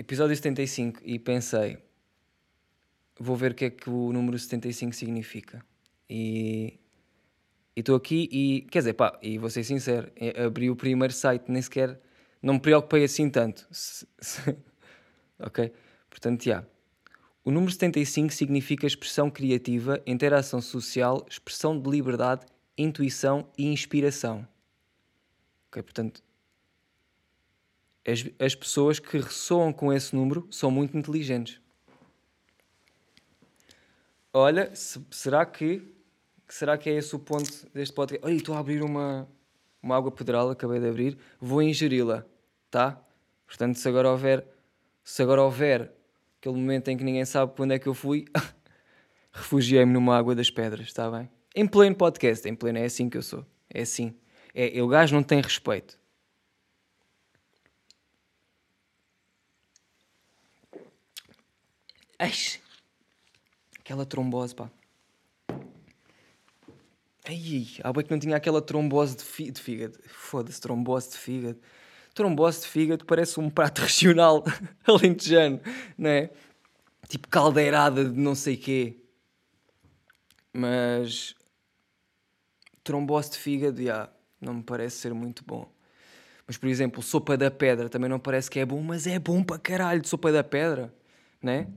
episódio 75 e pensei, vou ver o que é que o número 75 significa. E estou aqui e, quer dizer, pá, e vou ser sincero, abri o primeiro site, nem sequer, não me preocupei assim tanto. Ok? Portanto, já. O número 75 significa expressão criativa, interação social, expressão de liberdade, intuição e inspiração. Ok? Portanto, as, as pessoas que ressoam com esse número são muito inteligentes. Olha, se- será que será que é esse o ponto deste podcast? Olha, estou a abrir uma, uma água pedral, acabei de abrir, vou ingeri-la, tá? Portanto, se agora houver se agora houver aquele momento em que ninguém sabe para onde é que eu fui, refugiei-me numa água das pedras, está bem? Em pleno podcast, em pleno, é assim que eu sou. É assim. É, o gajo não tem respeito. Eixe. Aquela trombose, pá. Ai, há bem que não tinha aquela trombose de, fí- de fígado. Foda-se, trombose de fígado. Trombose de fígado parece um prato regional alentejano, não é? Tipo caldeirada de não sei quê. Mas... Trombose de fígado, já, não me parece ser muito bom. Mas, por exemplo, sopa da pedra também não parece que é bom, mas é bom para caralho de sopa da pedra, né?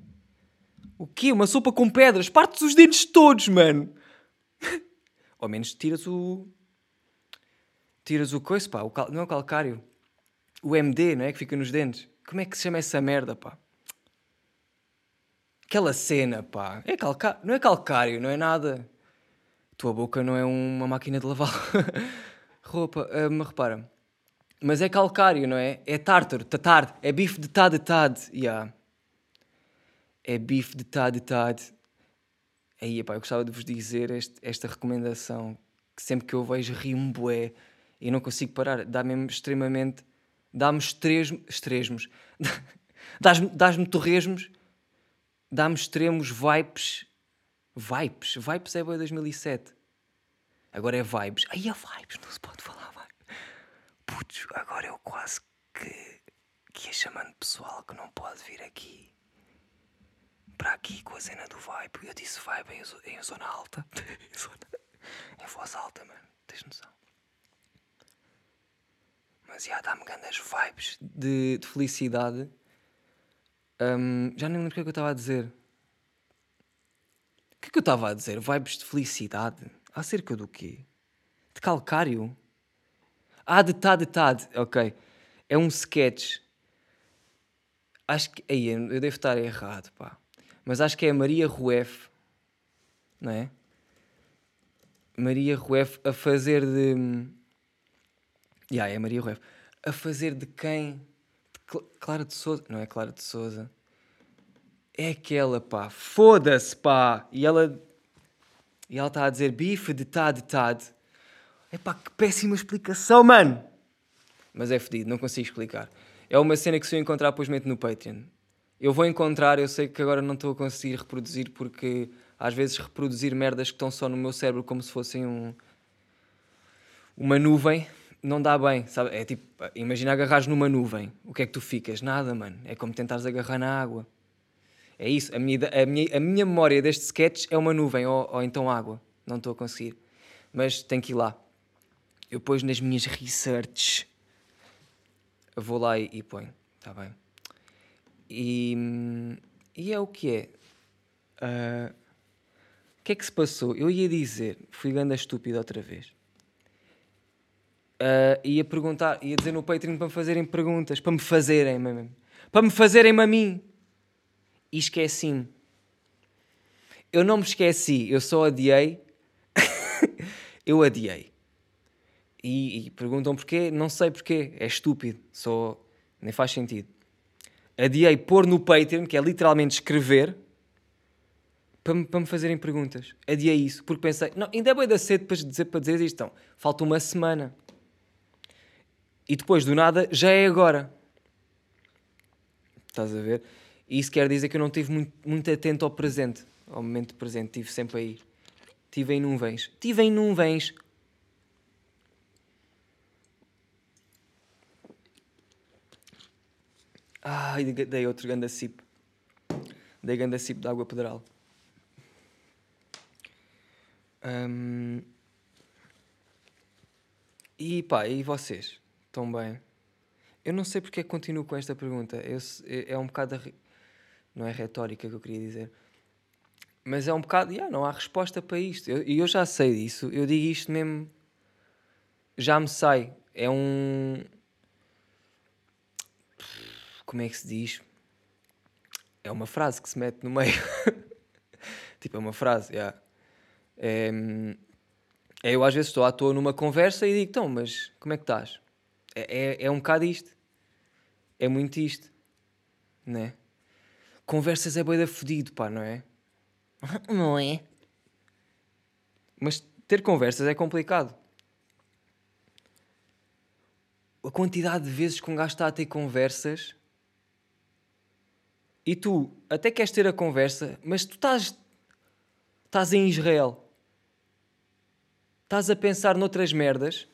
O quê? Uma sopa com pedras? Partes os dentes todos, mano! Ao menos tiras o. Tiras o coice, pá. O cal... Não é o calcário. O MD, não é? Que fica nos dentes. Como é que se chama essa merda, pá? Aquela cena, pá. É calcário. Não é calcário, não é nada. Tua boca não é uma máquina de lavar roupa. Mas repara. Mas é calcário, não é? É tártaro, tatar. É bife de tad tad. Yeah. É bife de tad de tad. Aí, pá, eu gostava de vos dizer este- esta recomendação que sempre que eu vejo rio-me e não consigo parar. Dá-me extremamente... Dá-me estresmos... Estresmos. Dás-me torresmos. Dá-me extremos vibes... Vibes? Vibes é bué 2007. Agora é vibes. Aí é vibes, não se pode falar vibes. Putz, agora eu quase que... que ia chamando pessoal que não pode vir aqui para aqui com a cena do vibe. Eu disse vibe em, em zona alta. em, voz alta, mano. Tens noção? Mas já dá-me grandes vibes de, de felicidade. Hum, já nem lembro o que é que eu estava a dizer. O que é que eu estava a dizer? Vibes de felicidade? Acerca do quê? De calcário? Ah, de tad, de tad. Ok. É um sketch. Acho que. Aí, eu devo estar errado, pá. Mas acho que é a Maria Rueff, não é? Maria Rueff a fazer de. Ya, é Maria Rueff. A fazer de quem? De Cla- Clara de Souza. Não é Clara de Souza. É aquela, pá. Foda-se, pá. E ela. E ela está a dizer bife de tad, tad. É pá, que péssima explicação, mano. Mas é fedido, não consigo explicar. É uma cena que se eu encontrar, depois meto no Patreon. Eu vou encontrar, eu sei que agora não estou a conseguir reproduzir porque às vezes reproduzir merdas que estão só no meu cérebro como se fossem um, uma nuvem não dá bem, sabe? É tipo, imagina agarrares numa nuvem, o que é que tu ficas? Nada, mano. É como tentares agarrar na água. É isso, a minha, a minha, a minha memória deste sketch é uma nuvem ou, ou então água. Não estou a conseguir. Mas tenho que ir lá. Eu depois nas minhas researches vou lá e, e ponho, está bem? E, e é o que é. Ah, o que é que se passou? Eu ia dizer, fui ganda estúpido outra vez. Ah, ia perguntar, ia dizer no Patreon para me fazerem perguntas, para me fazerem, mesmo. para me fazerem a mim. E esqueci-me. Eu não me esqueci, eu só adiei. eu adiei. E, e perguntam porquê? Não sei porquê. É estúpido. Só nem faz sentido. Adiei pôr no Patreon, que é literalmente escrever, para me, para me fazerem perguntas. Adiei isso, porque pensei, não, ainda é bem da cedo para dizer, para dizer isto. Então, falta uma semana. E depois, do nada, já é agora. Estás a ver? Isso quer dizer que eu não estive muito, muito atento ao presente, ao momento presente. Estive sempre aí. Estive em nuvens. Estive em nuvens. Ai, dei outro ganda sip. Dei ganda sip de água pedral. Um... E pá, e vocês? Estão bem? Eu não sei porque é que continuo com esta pergunta. Eu, é um bocado. Não é retórica que eu queria dizer. Mas é um bocado. Yeah, não há resposta para isto. E eu, eu já sei disso. Eu digo isto mesmo. Já me sai. É um. Como é que se diz? É uma frase que se mete no meio. tipo, é uma frase, yeah. é, é, eu às vezes estou à toa numa conversa e digo, então, mas como é que estás? É, é, é um bocado isto. É muito isto. Né? Conversas é boida fodido, pá, não é? não é? Mas ter conversas é complicado. A quantidade de vezes que um gajo está a ter conversas e tu até queres ter a conversa, mas tu estás, estás em Israel, estás a pensar noutras merdas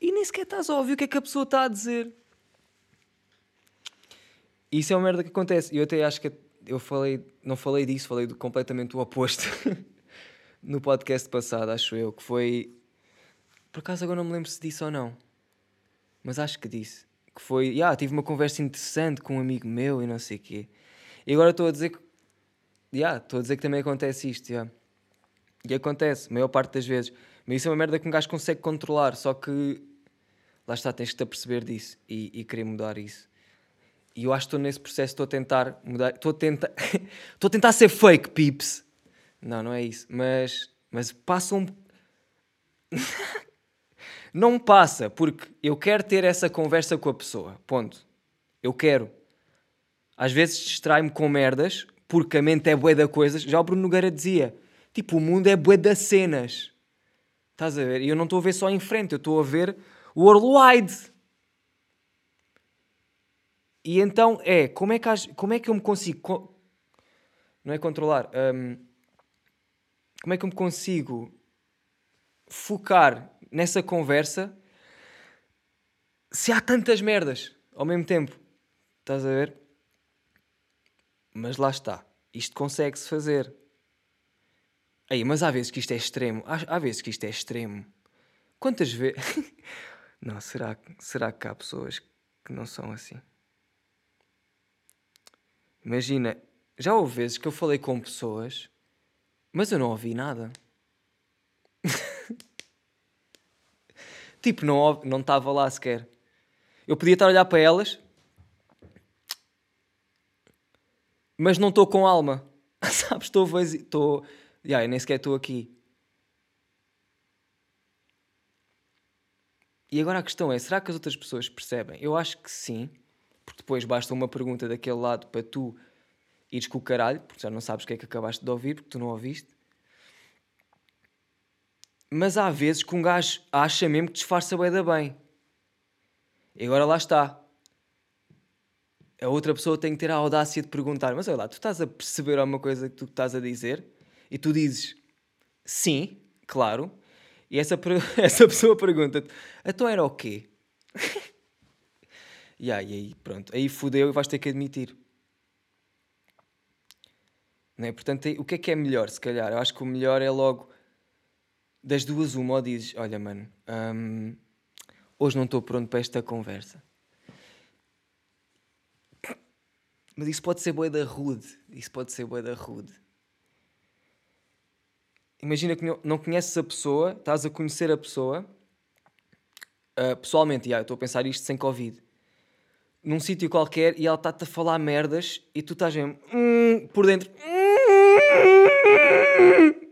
e nem sequer estás a ouvir o que é que a pessoa está a dizer. Isso é uma merda que acontece. Eu até acho que eu falei, não falei disso, falei do completamente o oposto no podcast passado, acho eu, que foi. Por acaso agora não me lembro se disse ou não, mas acho que disse que foi, yeah, tive uma conversa interessante com um amigo meu e não sei o quê. E agora estou a dizer que, yeah, estou a dizer que também acontece isto, yeah. E acontece, a maior parte das vezes. Mas isso é uma merda que um gajo consegue controlar, só que lá está, tens que te aperceber disso e, e querer mudar isso. E eu acho que estou nesse processo, estou a tentar mudar, estou a tentar, estou a tentar ser fake, pips. Não, não é isso, mas, mas passa um... Não passa, porque eu quero ter essa conversa com a pessoa. Ponto. Eu quero. Às vezes distrai-me com merdas, porque a mente é bué da coisas. Já o Bruno Nogueira dizia: tipo, o mundo é bué das cenas. Estás a ver? E eu não estou a ver só em frente, eu estou a ver worldwide. E então é, como é que, como é que eu me consigo. Não é controlar. Um, como é que eu me consigo focar nessa conversa se há tantas merdas ao mesmo tempo. Estás a ver? Mas lá está. Isto consegue-se fazer. Aí, mas há vezes que isto é extremo. Há, há vezes que isto é extremo. Quantas vezes. não, será, será que há pessoas que não são assim? Imagina, já houve vezes que eu falei com pessoas, mas eu não ouvi nada. Tipo, não não estava lá sequer. Eu podia estar a olhar para elas, mas não estou com alma. Sabes? Estou vazio. Estou. Yeah, nem sequer estou aqui. E agora a questão é: será que as outras pessoas percebem? Eu acho que sim, porque depois basta uma pergunta daquele lado para tu ires com o caralho, porque já não sabes o que é que acabaste de ouvir, porque tu não ouviste. Mas há vezes que um gajo acha mesmo que disfarça bem da bem. E agora lá está. A outra pessoa tem que ter a audácia de perguntar: Mas olha lá, tu estás a perceber alguma coisa que tu estás a dizer? E tu dizes: Sim, claro. E essa, essa pessoa pergunta-te: Então era o quê? e aí, pronto, aí fudeu e vais ter que admitir. Não é? Portanto, o que é que é melhor, se calhar? Eu acho que o melhor é logo das duas, uma, ou dizes: Olha, mano, hum, hoje não estou pronto para esta conversa. Mas isso pode ser boeda rude. Isso pode ser boeda rude. Imagina que não conheces a pessoa, estás a conhecer a pessoa. Uh, pessoalmente, eu estou a pensar isto sem Covid. Num sítio qualquer e ela está-te a falar merdas e tu estás mesmo hum, por dentro. Hum,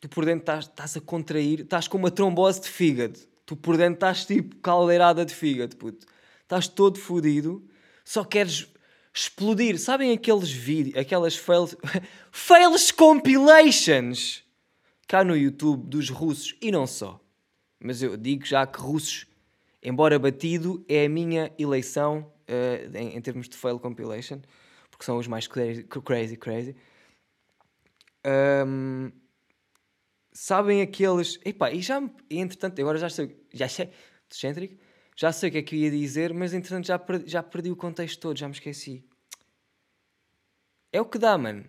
tu por dentro estás, a contrair, estás com uma trombose de fígado. Tu por dentro estás tipo caldeirada de fígado, puto. Estás todo fodido, só queres explodir. Sabem aqueles vídeos, aquelas fails, fails compilations cá no YouTube dos russos e não só. Mas eu digo já que russos, embora batido, é a minha eleição uh, em, em, termos de fail compilation, porque são os mais crazy, crazy. crazy. Um, sabem aqueles. Epá, e já, entretanto, agora já sei, já sei, excêntrico, já sei o que é que eu ia dizer, mas entretanto já perdi, já perdi o contexto todo, já me esqueci. É o que dá, mano.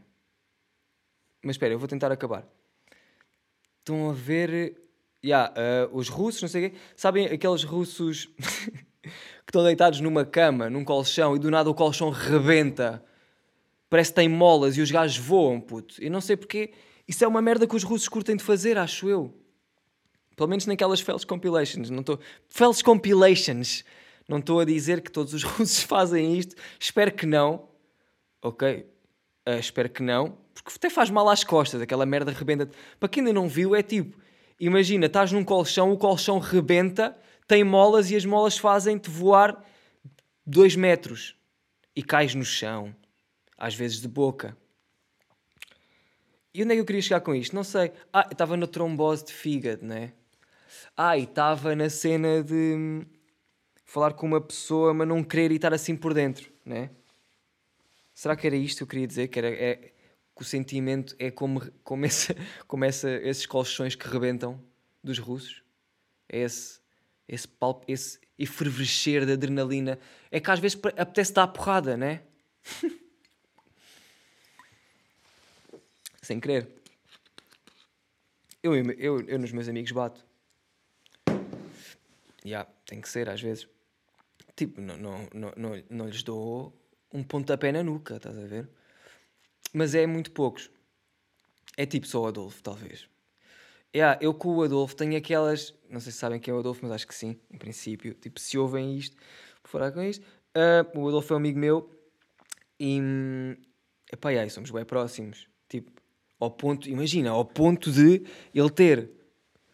Mas espera, eu vou tentar acabar. Estão a ver. Yeah, uh, os russos, não sei o quê. Sabem aqueles russos que estão deitados numa cama, num colchão, e do nada o colchão rebenta. Parece que tem molas e os gajos voam, puto. Eu não sei porque. Isso é uma merda que os russos curtem de fazer, acho eu. Pelo menos naquelas Fells Compilations. Não tô... Fells Compilations. Não estou a dizer que todos os russos fazem isto. Espero que não. Ok? Uh, espero que não. Porque até faz mal às costas. Aquela merda rebenta. Para quem ainda não viu, é tipo... Imagina, estás num colchão, o colchão rebenta, tem molas e as molas fazem-te voar dois metros. E cais no chão. Às vezes de boca. E onde é que eu queria chegar com isto? Não sei. Ah, estava na trombose de fígado, né? Ah, e estava na cena de hum, falar com uma pessoa, mas não querer estar assim por dentro, né? Será que era isto que eu queria dizer? Que, era, é, que o sentimento é como, como, esse, como essa, esses colchões que rebentam dos russos? É esse, esse, palp, esse efervescer de adrenalina. É que às vezes apetece dar porrada, né? sem querer. Eu, eu, eu nos meus amigos bato. Já, yeah, tem que ser às vezes. Tipo, não, não, não, não, não lhes dou um pontapé na nuca, estás a ver? Mas é muito poucos. É tipo só o Adolfo, talvez. Yeah, eu com o Adolfo tenho aquelas. Não sei se sabem quem é o Adolfo, mas acho que sim, em princípio. Tipo, se ouvem isto, por falar com isto. Uh, o Adolfo é um amigo meu e. Epá, yeah, somos bem próximos. Ao ponto, imagina, ao ponto de ele ter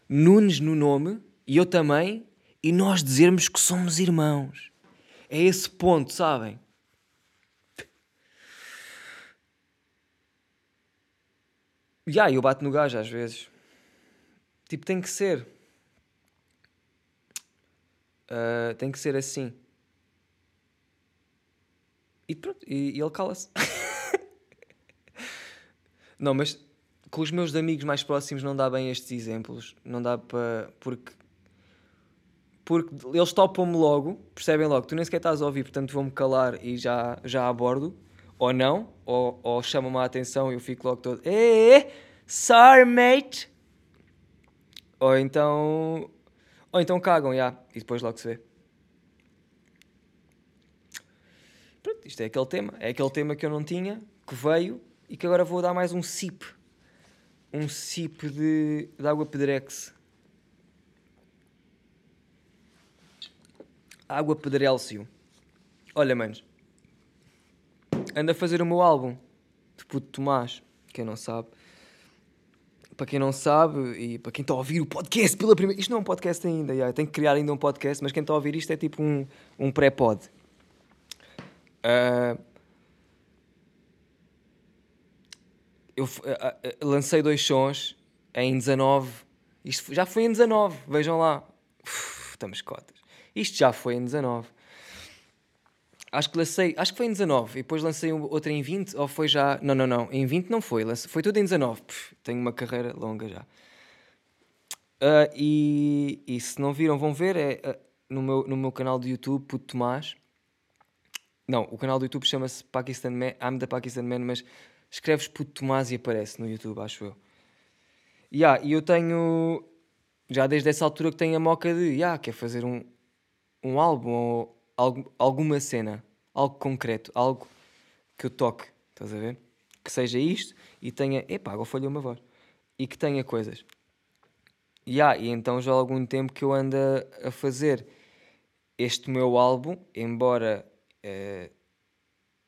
Nunes no nome e eu também, e nós dizermos que somos irmãos. É esse ponto, sabem? Já, yeah, eu bato no gajo às vezes. Tipo, tem que ser. Uh, tem que ser assim. E pronto, e, e ele cala-se. Não, mas com os meus amigos mais próximos não dá bem estes exemplos. Não dá para. Porque. Porque eles topam-me logo, percebem logo, tu nem sequer estás a ouvir, portanto vou-me calar e já, já abordo. Ou não, ou, ou chamam-me a atenção e eu fico logo todo. Eh, sorry, mate. Ou então. Ou então cagam, já. Yeah, e depois logo se vê. Pronto, isto é aquele tema. É aquele tema que eu não tinha, que veio e que agora vou dar mais um sip. Um sip de, de água pedrex. Água Pedrélcio. Olha, manos. Ando a fazer o meu álbum de Puto Tomás. Quem não sabe. Para quem não sabe e para quem está a ouvir o podcast pela primeira... Isto não é um podcast ainda, yeah. tenho que criar ainda um podcast, mas quem está a ouvir isto é tipo um, um pré-pod. Uh, eu uh, uh, lancei dois sons em 19. Isto já foi em 19, vejam lá. Uf, estamos cotas. Isto já foi em 19. Acho que lancei, acho que foi em 19 e depois lancei outra em 20 ou foi já. Não, não, não. Em 20 não foi, lancei, foi tudo em 19. Puf, tenho uma carreira longa já. Uh, e, e se não viram, vão ver. É uh, no, meu, no meu canal do YouTube, Puto Tomás. Não, o canal do YouTube chama-se Pakistan Man, I'm the Pakistan Man, mas escreves Puto Tomás e aparece no YouTube, acho eu. Yeah, e eu tenho, já desde essa altura que tenho a moca de, yeah, quer fazer um, um álbum ou algo, alguma cena, algo concreto, algo que eu toque, estás a ver? Que seja isto e tenha, epá, agora falhou uma voz, e que tenha coisas. Yeah, e então já há algum tempo que eu ando a fazer este meu álbum, embora uh,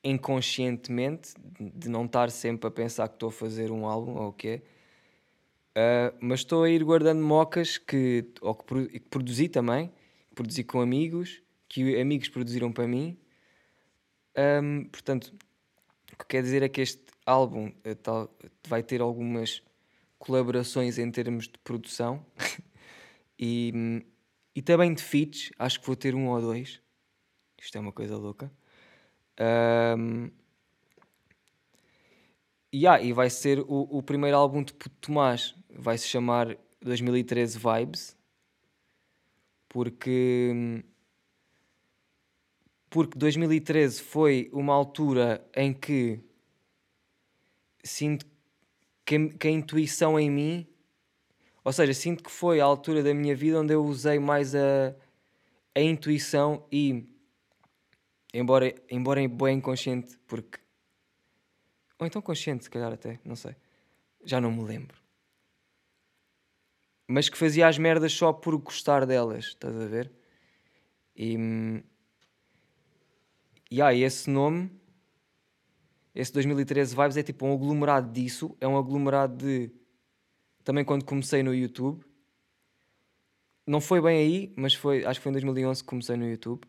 inconscientemente, de não estar sempre a pensar que estou a fazer um álbum ou o quê. Uh, mas estou a ir guardando mocas que, ou que, que produzi também, produzi com amigos, que amigos produziram para mim. Um, portanto, o que quer dizer é que este álbum uh, tal, vai ter algumas colaborações em termos de produção e, e também de feats. Acho que vou ter um ou dois. Isto é uma coisa louca. Um, yeah, e vai ser o, o primeiro álbum de Puto Tomás. vai se chamar 2013 Vibes, porque porque 2013 foi uma altura em que sinto que, que, a intuição em mim, ou seja, sinto que foi a altura da minha vida onde eu usei mais a, a intuição e, embora, embora bem inconsciente, porque. Ou então consciente, se calhar até, não sei. Já não me lembro. Mas que fazia as merdas só por gostar delas, estás a ver? E e aí, esse nome, esse 2013 Vibes, é tipo um aglomerado disso. É um aglomerado de. Também quando comecei no YouTube. Não foi bem aí, mas foi. Acho que foi em 2011 que comecei no YouTube.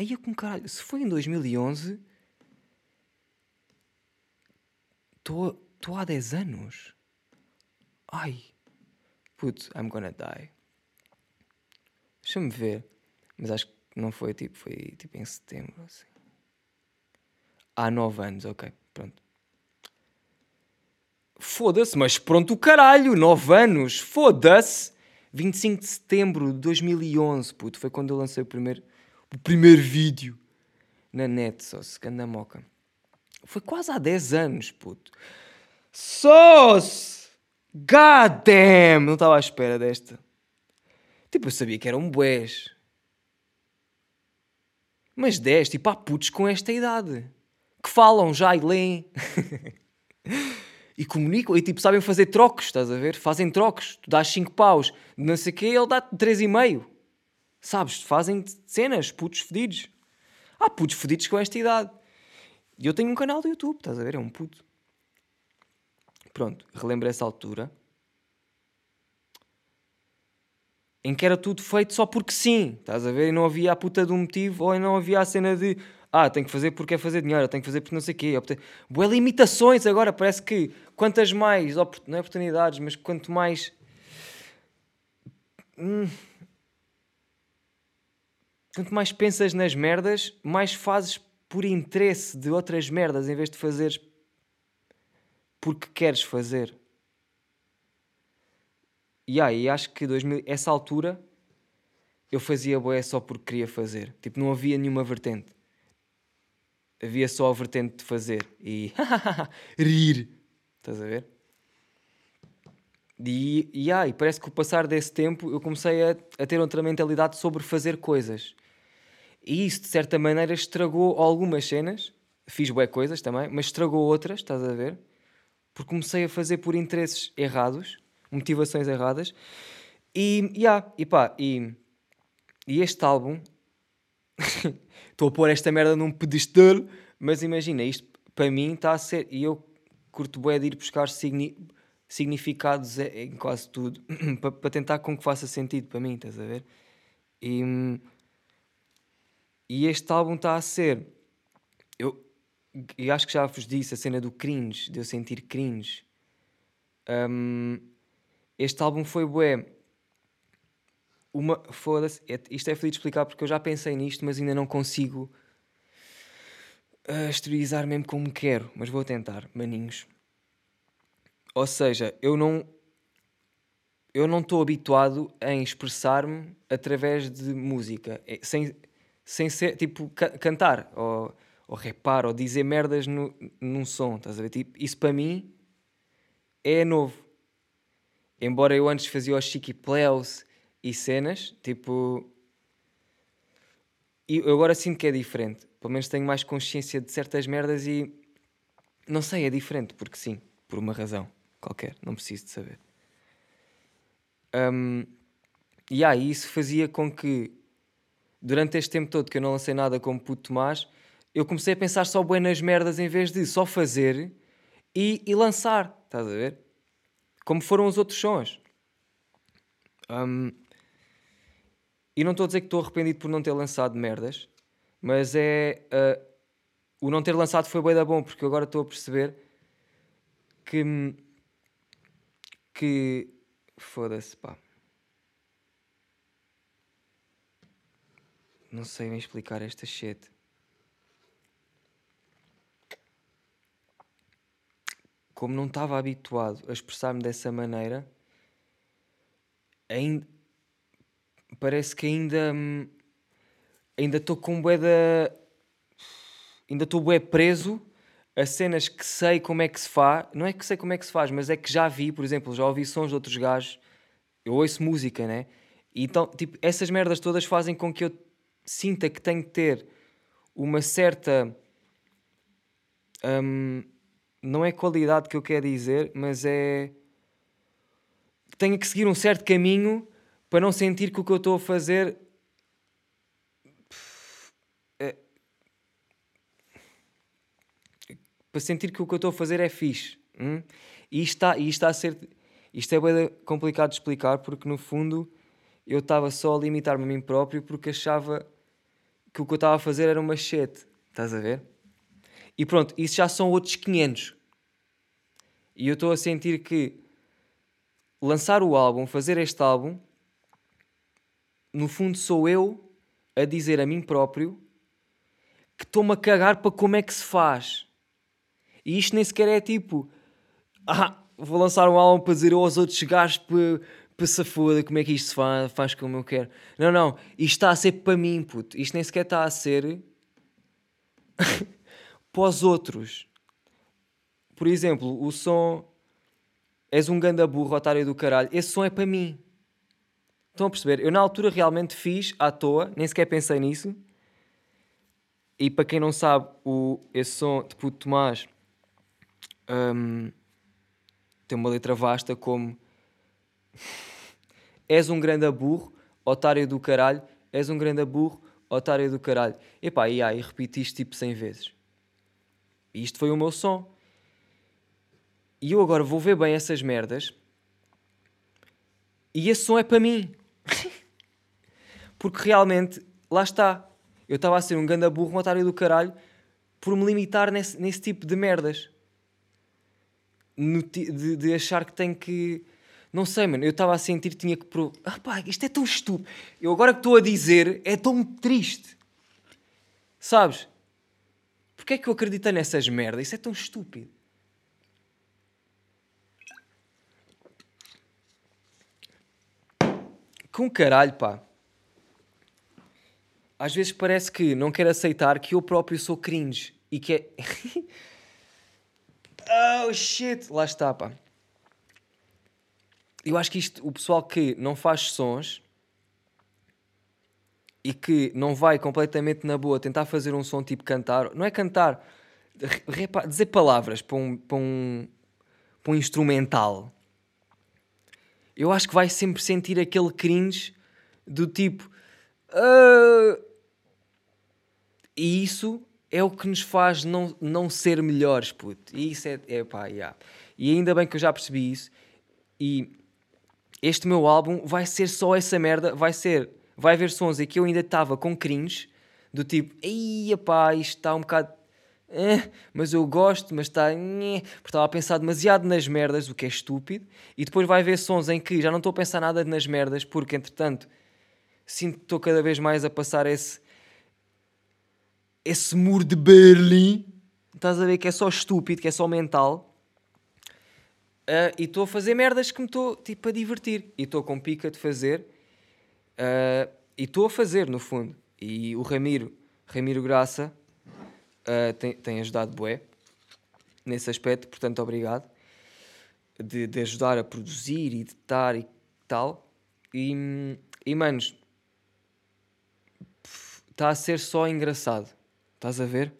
Aí é como caralho. Se foi em 2011. Estou há 10 anos. Ai. Putz, I'm gonna die. Deixa-me ver. Mas acho que não foi tipo. Foi tipo em setembro, assim. Há 9 anos, ok, pronto. Foda-se, mas pronto caralho, 9 anos, foda-se. 25 de setembro de 2011, puto, foi quando eu lancei o primeiro, o primeiro vídeo na net, só se na moca. Foi quase há 10 anos, puto. Sós! God damn! Não estava à espera desta. Tipo, eu sabia que era um boés. Mas 10, tipo, há putos com esta idade que falam já e leem e comunicam e tipo sabem fazer trocos, estás a ver? Fazem trocos, tu dás 5 paus, não sei o quê, ele dá-te 3,5. Sabes? Fazem cenas, putos fedidos. Há putos fedidos com esta idade. E eu tenho um canal do YouTube, estás a ver? É um puto. Pronto, relembro essa altura em que era tudo feito só porque sim, estás a ver? E não havia a puta de um motivo ou não havia a cena de ah, tenho que fazer porque é fazer dinheiro, tenho que fazer porque não sei o quê. Boé limitações agora, parece que quantas mais, não é oportunidades, mas quanto mais. Hum, quanto mais pensas nas merdas, mais fazes por interesse de outras merdas em vez de fazeres porque queres fazer. E aí acho que 2000, essa altura eu fazia boé só porque queria fazer. Tipo, não havia nenhuma vertente havia só a vertente de fazer e rir. Estás a ver? E, e, ah, parece que o passar desse tempo eu comecei a, a ter outra mentalidade sobre fazer coisas. E isso, de certa maneira, estragou algumas cenas. Fiz boas coisas também, mas estragou outras, estás a ver? Porque comecei a fazer por interesses errados, motivações erradas. E, yeah, e pá, e, e este álbum estou a pôr esta merda num pedestal, mas imagina, isto para mim está a ser. E eu curto bem de ir buscar signi, significados em quase tudo para, tentar com que faça sentido para mim, estás a ver? E, e este álbum está a ser. Eu, eu acho que já vos disse a cena do cringe, de eu sentir cringe. Um, este álbum foi bué uma. Foda-se. É, isto é feliz de explicar porque eu já pensei nisto, mas ainda não consigo uh, exteriorizar mesmo como quero. Mas vou tentar, maninhos. Ou seja, eu não. Eu não estou habituado em expressar-me através de música. É, sem, sem ser. Tipo, ca cantar. Ou, ou repar. Ou dizer merdas no, num som. Estás a ver? Tipo, isso para mim é novo. Embora eu antes fazia os Chiqui Pleus e cenas, tipo. E eu agora sinto que é diferente. Pelo menos tenho mais consciência de certas merdas e. Não sei, é diferente, porque sim, por uma razão qualquer, não preciso de saber. Um, e aí isso fazia com que, durante este tempo todo que eu não lancei nada como puto Tomás, eu comecei a pensar só bem nas merdas em vez de só fazer e, e lançar, estás a ver? Como foram os outros sons. Um, e não estou a dizer que estou arrependido por não ter lançado merdas, mas é. Uh, o não ter lançado foi bem da bom, porque agora estou a perceber que. que. Foda-se, pá. Não sei bem explicar esta shit. Como não estava habituado a expressar-me dessa maneira, ainda parece que ainda hum, ainda estou com bué da ainda estou bué preso a cenas que sei como é que se faz, não é que sei como é que se faz, mas é que já vi, por exemplo, já ouvi sons de outros gajos, eu ouço música, né? E então, tipo, essas merdas todas fazem com que eu sinta que tenho que ter uma certa. hum, não é qualidade que eu quero dizer, mas é. Tenho que seguir um certo caminho para não sentir que o que eu estou a fazer. é- para sentir que o que eu estou a fazer é fixe. hum? E está, e está a ser. Isto é bem complicado de explicar porque no fundo eu estava só a limitar-me a mim próprio porque achava que o que eu estava a fazer era um machete. Estás a ver? E pronto, isso já são outros 500. E eu estou a sentir que lançar o álbum, fazer este álbum, no fundo sou eu a dizer a mim próprio que estou-me a cagar para como é que se faz. E isto nem sequer é tipo, ah, vou lançar um álbum para dizer aos outros gajos para, para se foda como é que isto se faz, faz como eu quero. Não, não, isto está a ser para mim, puto. Isto nem sequer está a ser para os outros. Por exemplo, o som És um ganda burro, otário do caralho. Esse som é para mim. Estão a perceber? Eu na altura realmente fiz à toa, nem sequer pensei nisso. E para quem não sabe, o, esse som de Puto Tomás hum, tem uma letra vasta como És um grande burro, otário do caralho. És um grande burro, otário do caralho. Epá, e aí repeti isto tipo 100 vezes. E isto foi o meu som. E eu agora vou ver bem essas merdas. E esse som é para mim. Porque realmente, lá está. Eu estava a ser um ganda burro, um otário do caralho, por me limitar nesse, nesse tipo de merdas. No de, de achar que tenho que. Não sei, mano. Eu estava a sentir que tinha que. Pro... Ah, pá, isto é tão estúpido. Eu agora que estou a dizer, é tão triste. Sabes? Porquê é que eu acreditei nessas merdas? Isso é tão estúpido. Com caralho, pá. Às vezes parece que não quero aceitar que eu próprio sou cringe e que é. oh shit! Lá está, pá. Eu acho que isto, o pessoal que não faz sons e que não vai completamente na boa tentar fazer um som tipo cantar, não é cantar, re- repa- dizer palavras para um, para um, para um instrumental eu acho que vai sempre sentir aquele cringe do tipo. "Ah", E isso é o que nos faz não, não ser melhores, puto. E isso é, é pá, yeah. E ainda bem que eu já percebi isso. E este meu álbum vai ser só essa merda. Vai ser. Vai haver sons em que eu ainda estava com cringe, do tipo, ei, pá, isto está um bocado. eh, mas eu gosto, mas está. nhé", Porque estava a pensar demasiado nas merdas, o que é estúpido. E depois vai haver sons em que já não estou a pensar nada nas merdas, porque entretanto sinto que estou cada vez mais a passar esse. esse muro de Berlim. Estás a ver que é só estúpido, que é só mental. Ah, e estou a fazer merdas que me estou tipo a divertir. E estou com pica de fazer. Ah, e estou a fazer, no fundo. E o Ramiro, Ramiro Graça, ah, tem, tem ajudado bué nesse aspecto, portanto, obrigado. De, de ajudar a produzir e editar e tal. E, e manos, está a ser só engraçado. Estás a ver?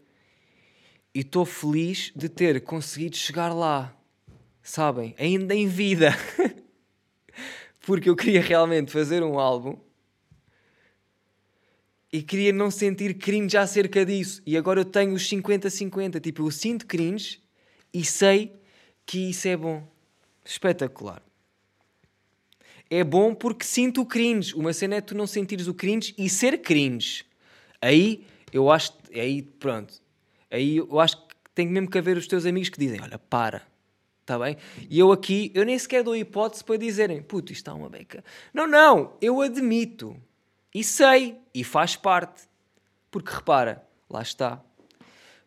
E estou feliz de ter conseguido chegar lá. Sabem? Ainda em vida. Porque eu queria realmente fazer um álbum e queria não sentir cringe acerca disso. E agora eu tenho os 50-50. Tipo, eu sinto cringe e sei que isso é bom. Espetacular. É bom porque sinto o cringe. Uma cena é tu não sentires o cringe e ser cringe. Aí eu acho. Aí pronto. Aí eu acho que tem mesmo que haver os teus amigos que dizem: Olha, para. Está bem? E eu aqui, eu nem sequer dou hipótese para dizerem: Puto, isto está uma beca. Não, não. Eu admito. E sei. E faz parte. Porque repara, lá está.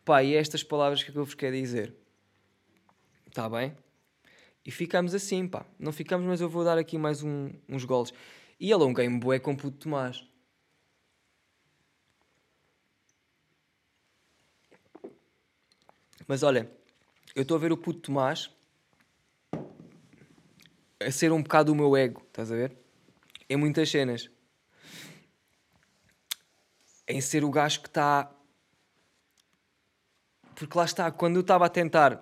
Pá, e é estas palavras que eu vos quero dizer. Está bem? E ficamos assim, pá. Não ficamos, mas eu vou dar aqui mais um, uns golos. E alonguei-me bué com puto Tomás. Mas olha, eu estou a ver o puto Tomás a ser um bocado o meu ego, estás a ver? Em muitas cenas. Em ser o gajo que está. Porque lá está, quando eu estava a tentar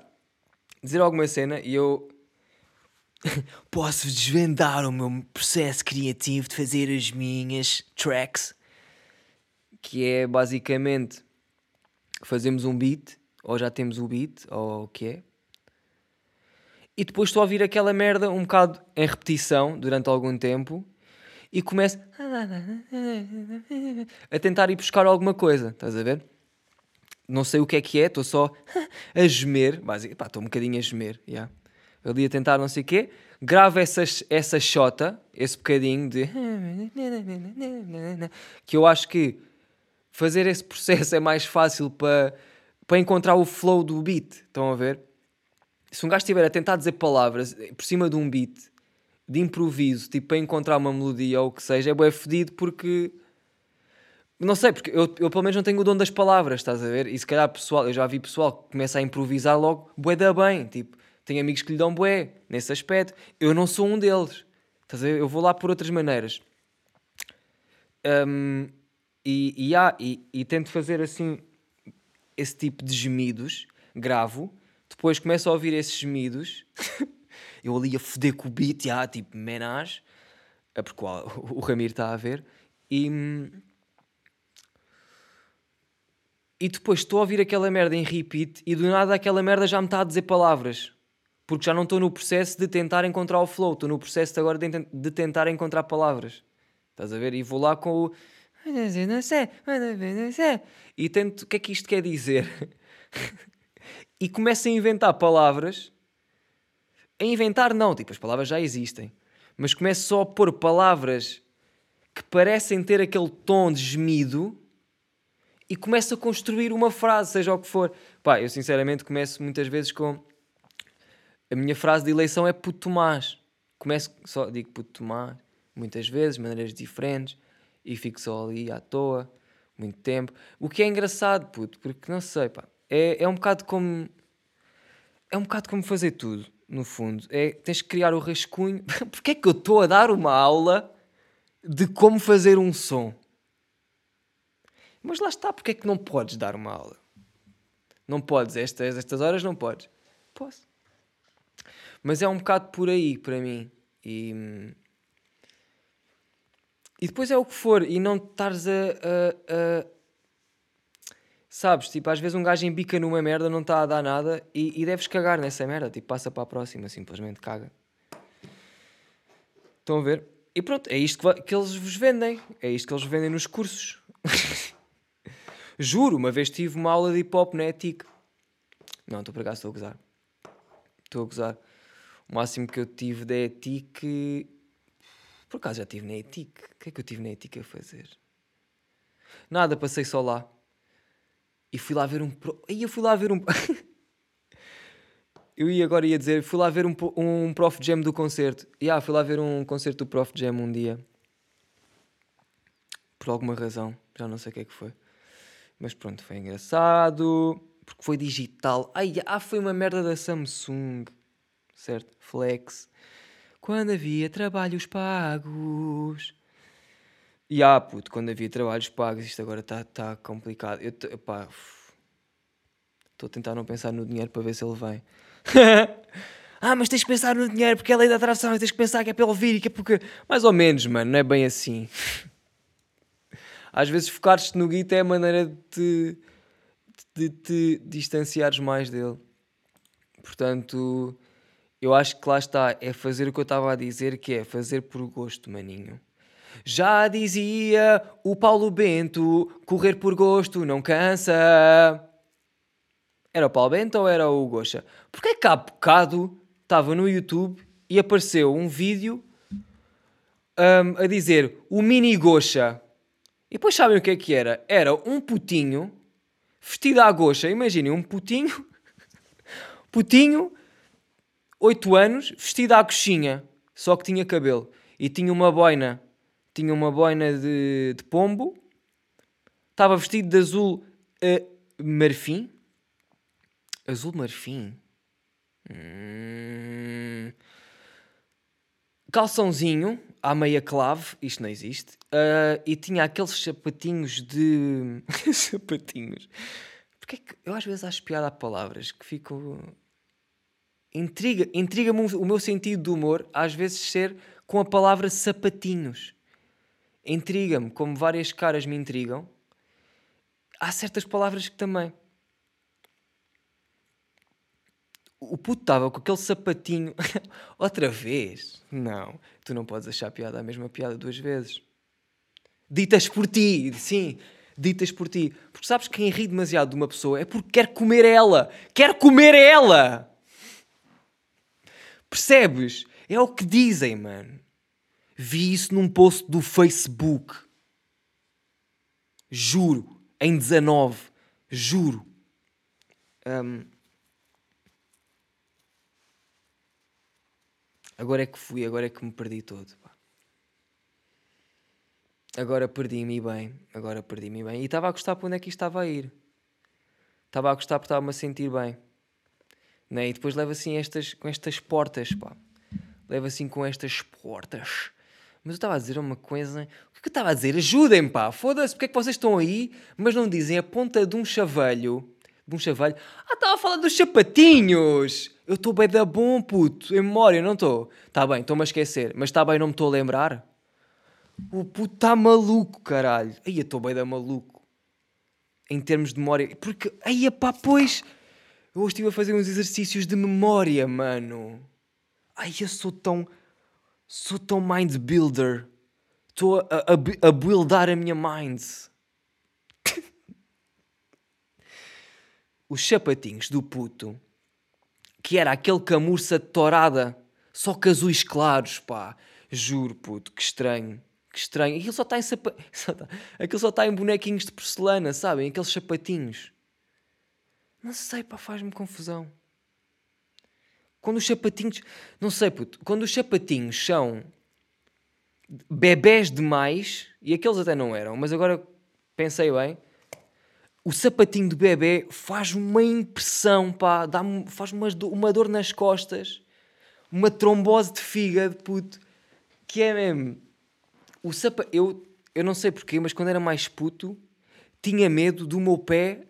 dizer alguma cena e eu posso desvendar o meu processo criativo de fazer as minhas tracks, que é basicamente fazemos um beat, ou já temos o beat, ou o que é, e depois estou a ouvir aquela merda um bocado em repetição durante algum tempo e começo a tentar ir buscar alguma coisa, estás a ver? Não sei o que é que é, estou só a gemer, basicamente, estou um bocadinho a gemer, yeah. ali a tentar não sei o quê, gravo essa, essa shota, esse bocadinho de que eu acho que fazer esse processo é mais fácil para, para encontrar o flow do beat, estão a ver? Se um gajo estiver a tentar dizer palavras por cima de um beat de improviso, tipo para encontrar uma melodia ou o que seja, é bué fedido porque. Não sei, porque eu, eu pelo menos não tenho o dom das palavras, estás a ver? E se calhar pessoal, eu já vi pessoal que começa a improvisar logo, bué da bem, tipo, tenho amigos que lhe dão bué nesse aspecto. Eu não sou um deles, estás a ver? Eu vou lá por outras maneiras. Um, e, e, ah, e, e tento fazer assim esse tipo de gemidos, gravo, depois começo a ouvir esses gemidos. eu ali a foder com o beat, já, tipo, menage, é porque o, o Ramiro está a ver, e, e depois estou a ouvir aquela merda em repeat e do nada aquela merda já me está a dizer palavras, porque já não estou no processo de tentar encontrar o flow, estou no processo de agora de, de tentar encontrar palavras, estás a ver? E vou lá com o e tento, o que é que isto quer dizer? e começo a inventar palavras a inventar, não, tipo, as palavras já existem. Mas começo só a pôr palavras que parecem ter aquele tom de gemido e começo a construir uma frase, seja o que for. Pá, eu sinceramente começo muitas vezes com. A minha frase de eleição é puto Tomás. Começo só, digo puto Tomás, muitas vezes, maneiras diferentes, e fico só ali à toa, muito tempo. O que é engraçado, puto, porque não sei, pá, é, é um bocado como. É um bocado como fazer tudo no fundo. É, tens que criar o rascunho. Porquê é que eu estou a dar uma aula de como fazer um som? Mas lá está, porque é que não podes dar uma aula? Não podes, estas, estas horas não podes. Posso. Mas é um bocado por aí, para mim. E, e depois é o que for, e não estares a, a, a Sabes, tipo, às vezes um gajo embica numa merda, não está a dar nada e, e deves cagar nessa merda. Tipo, passa para a próxima, simplesmente caga. Estão a ver? E pronto, é isto que, que eles vos vendem. É isto que eles vendem nos cursos. Juro, uma vez tive uma aula de hip hop na ETIC. Não, estou por acaso, estou a gozar. Estou a gozar. O máximo que eu tive da ETIC. Por acaso já tive na ETIC. O que é que eu tive na ETIC a fazer? Nada, passei só lá. E fui lá ver um. Aí eu fui lá ver um. eu ia agora ia dizer, fui lá ver um, um Prof Jam do concerto. E ah, fui lá ver um concerto do Prof Jam um dia. Por alguma razão, já não sei o que é que foi. Mas pronto, foi engraçado. Porque foi digital. Ai, ah, foi uma merda da Samsung. Certo? Flex. Quando havia trabalhos pagos. E ah, puto, quando havia trabalhos pagos, isto agora está tá complicado. Eu, estou a tentar não pensar no dinheiro para ver se ele vem. ah, mas tens que pensar no dinheiro porque é a lei da atração tens que pensar que é pelo vir e que é porque. Mais ou menos, mano, não é bem assim. Às vezes focar-te no guito é a maneira de te, de te distanciares mais dele. Portanto, eu acho que lá está, é fazer o que eu estava a dizer, que é fazer por gosto, maninho. Já dizia o Paulo Bento: correr por gosto não cansa. Era o Paulo Bento ou era o Gocha? Porque é que há bocado estava no YouTube e apareceu um vídeo um, a dizer o mini Gocha. E depois sabem o que é que era? Era um putinho vestido à gocha. Imaginem, um putinho. putinho. 8 anos, vestida à coxinha, só que tinha cabelo. E tinha uma boina, tinha uma boina de, de pombo, estava vestido de azul uh, marfim. Azul marfim? Hum... Calçãozinho à meia clave, isto não existe, uh, e tinha aqueles sapatinhos de. sapatinhos. Porque é que eu às vezes acho piada a palavras que fico. Intriga, intriga-me o meu sentido de humor, às vezes ser com a palavra sapatinhos. Intriga-me, como várias caras me intrigam. Há certas palavras que também. o puto estava com aquele sapatinho. Outra vez? Não. Tu não podes achar piada a mesma piada duas vezes. Ditas por ti, sim. Ditas por ti. Porque sabes quem ri demasiado de uma pessoa é porque quer comer ela. Quer comer ela! Percebes? É o que dizem, mano. Vi isso num post do Facebook. Juro. Em 19. Juro. Um, Agora é que fui, agora é que me perdi todo. Agora perdi-me bem, agora perdi-me bem. E estava a gostar para onde é que isto estava a ir. Estava a gostar porque estava-me a sentir bem. Né? E depois leva assim estas, com estas portas. Leva assim com estas portas. Mas eu estava a dizer uma coisa. O que é que eu estava a dizer? Ajudem, pá. Foda-se, porque é que vocês estão aí, mas não dizem a ponta de um chavalho. De um chavalho. Ah, estava a falar dos sapatinhos! Eu estou bem da bom, puto. Em memória, não estou. Está bem, estou-me a esquecer. Mas está bem, não me estou a lembrar. O puto está maluco, caralho. Aí eu estou bem da maluco. Em termos de memória. Porque, aí pá, pois. Eu hoje estive a fazer uns exercícios de memória, mano. Ai, eu sou tão. Sou tão mind builder. Estou a, a, a buildar a minha mind. Os sapatinhos do puto que era aquele camurça de torada, só que azuis claros, pá. Juro, puto, que estranho. Que estranho. Aquilo só está em sapa... Aquilo só está em bonequinhos de porcelana, sabem? Aqueles sapatinhos. Não sei, pá, faz-me confusão. Quando os sapatinhos. Não sei, puto. Quando os sapatinhos são bebés demais, e aqueles até não eram, mas agora pensei bem o sapatinho do bebê faz uma impressão, pá, dá faz uma, uma dor nas costas, uma trombose de fígado, puto, que é mesmo. O sapa... eu, eu não sei porquê, mas quando era mais puto, tinha medo do meu pé,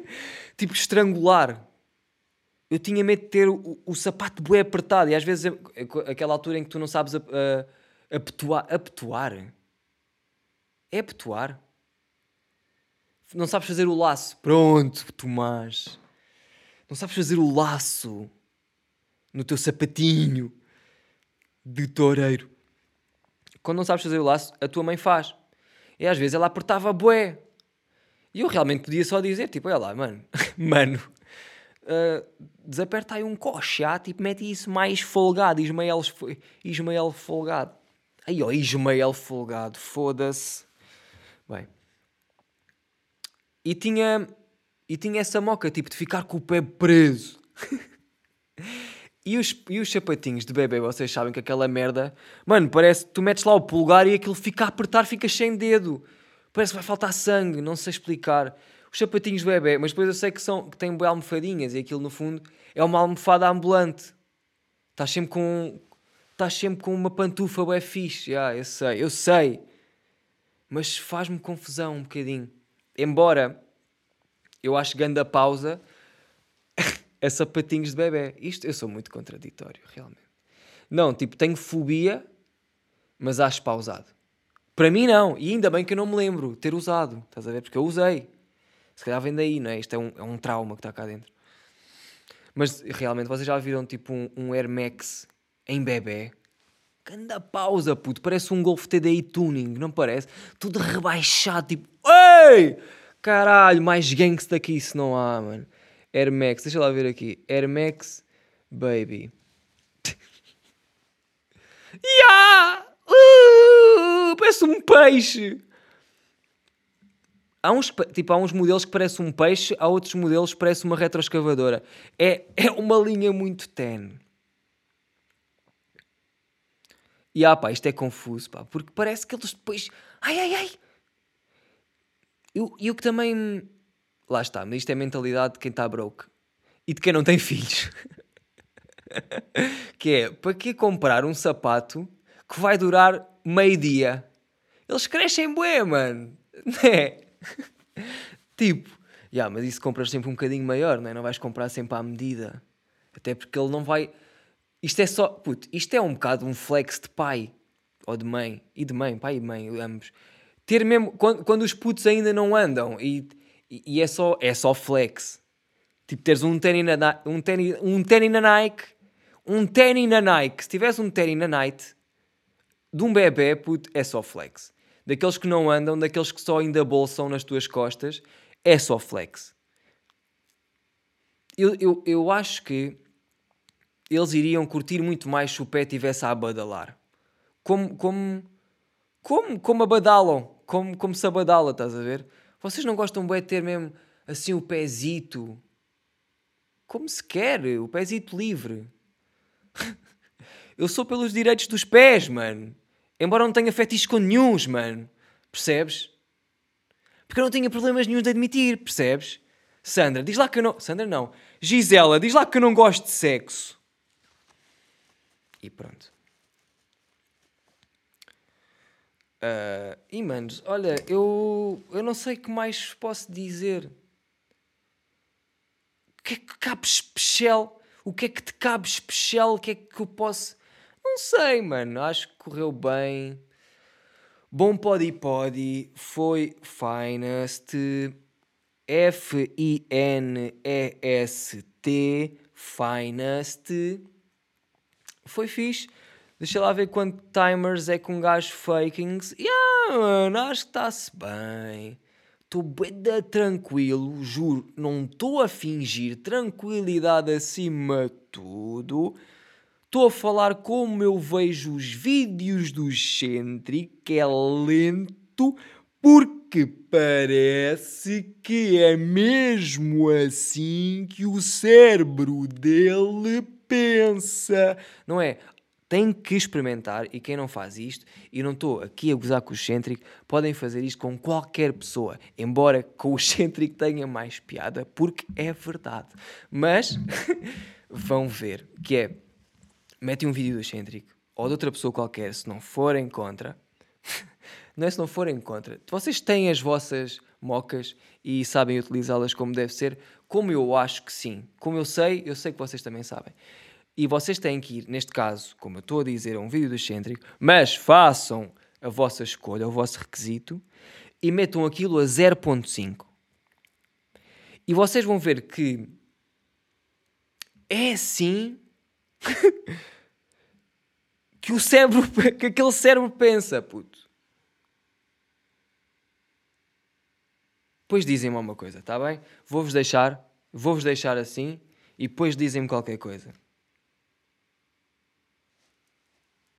tipo, estrangular. Eu tinha medo de ter o, o sapato bem apertado, e às vezes, aquela altura em que tu não sabes apetuar. Apetuar? É apetuar? Não sabes fazer o laço. Pronto, Tomás. Não sabes fazer o laço no teu sapatinho de toureiro. Quando não sabes fazer o laço, a tua mãe faz. E às vezes ela apertava bué. E eu realmente podia só dizer, tipo, olha lá, mano, mano, uh, desaperta aí um coche, já, tipo, mete isso mais folgado, Ismael, Ismael folgado. Aí, ó, Ismael folgado, foda-se. Bem, e tinha, e tinha essa moca, tipo, de ficar com o pé preso. e, os, e os sapatinhos de bebê, vocês sabem que aquela merda... Mano, parece que tu metes lá o pulgar e aquilo fica a apertar, fica sem dedo. Parece que vai faltar sangue, não sei explicar. Os sapatinhos de bebê, mas depois eu sei que, são, que têm almofadinhas e aquilo no fundo é uma almofada ambulante. Estás sempre com... Estás sempre com uma pantufa bué fixe. Yeah, eu sei, eu sei. Mas faz-me confusão um bocadinho. Embora eu acho grande a pausa é sapatinhos de bebê. Isto eu sou muito contraditório, realmente. Não, tipo, tenho fobia, mas acho pausado. Para mim, não. E ainda bem que eu não me lembro ter usado. Estás a ver? Porque eu usei. Se calhar vem daí, não é? Isto é um, é um trauma que está cá dentro. Mas realmente, vocês já viram tipo um, um Air Max em bebê? Ganda pausa, puto. Parece um Golf TDI Tuning, não parece? Tudo rebaixado, tipo... Ei! Caralho, mais gangsta que isso não há, mano. Air Max, deixa lá ver aqui. Air Max Baby. yeah! Uh, parece um peixe. Há uns, tipo, há uns modelos que parece um peixe, há outros modelos que parece uma retroescavadora. É, é uma linha muito tenue. E ah pá, isto é confuso, pá, porque parece que eles depois. Ai, ai, ai! E o que também. Lá está, mas isto é a mentalidade de quem está broke e de quem não tem filhos. que é, para que comprar um sapato que vai durar meio dia? Eles crescem bué, mano. Não é? tipo, yeah, mas isso compras sempre um bocadinho maior, não é? Não vais comprar sempre à medida. Até porque ele não vai. Isto é só. Puto, isto é um bocado um flex de pai ou de mãe. E de mãe, pai e mãe, ambos. Ter mesmo. Quando, quando os putos ainda não andam e, e, é, só, é só flex. Tipo, teres um tênis na, um tênis, um tênis na Nike. Um tênis na Nike. Se tivesse um tênis na Nike de um bebê, puto, é só flex. Daqueles que não andam, daqueles que só ainda bolsam nas tuas costas, é só flex. Eu, eu, eu acho que eles iriam curtir muito mais se o pé estivesse a badalar. Como, como, como, como abadalam. Como, como se abadala, estás a ver? Vocês não gostam bem de ter mesmo assim o pezito? Como se quer, o pezito livre. Eu sou pelos direitos dos pés, mano. Embora não tenha fetiches com nenhums, mano. Percebes? Porque eu não tinha problemas nenhum de admitir, percebes? Sandra, diz lá que eu não. Sandra, não. Gisela, diz lá que eu não gosto de sexo. E pronto. Uh, e manos, olha, eu, eu não sei o que mais posso dizer. O que é que cabe especial? O que é que te cabe especial? O que é que eu posso. Não sei, mano. Acho que correu bem. Bom Podi Podi foi Finest. F-I-N-E-S-T. Finest foi fixe. Deixa lá ver quanto timers é com um gajo fakings. Yeah, mano, acho que está-se bem. Estou bem tranquilo, juro. Não estou a fingir tranquilidade acima de tudo. Estou a falar como eu vejo os vídeos do Centric, que é lento, porque parece que é mesmo assim que o cérebro dele pensa, não é? Tem que experimentar e quem não faz isto, e não estou aqui a gozar com o excêntrico, podem fazer isto com qualquer pessoa, embora com o excêntrico tenha mais piada, porque é verdade. Mas vão ver que é metem um vídeo do excêntrico ou de outra pessoa qualquer, se não forem contra, não é se não forem contra, vocês têm as vossas mocas e sabem utilizá-las como deve ser, como eu acho que sim. Como eu sei, eu sei que vocês também sabem. E vocês têm que ir, neste caso, como eu estou a dizer, a um vídeo do excêntrico, mas façam a vossa escolha, o vosso requisito, e metam aquilo a 0.5. E vocês vão ver que é assim que o cérebro, que aquele cérebro pensa, puto. Depois dizem-me uma coisa, está bem? Vou-vos deixar, vou-vos deixar assim e depois dizem-me qualquer coisa.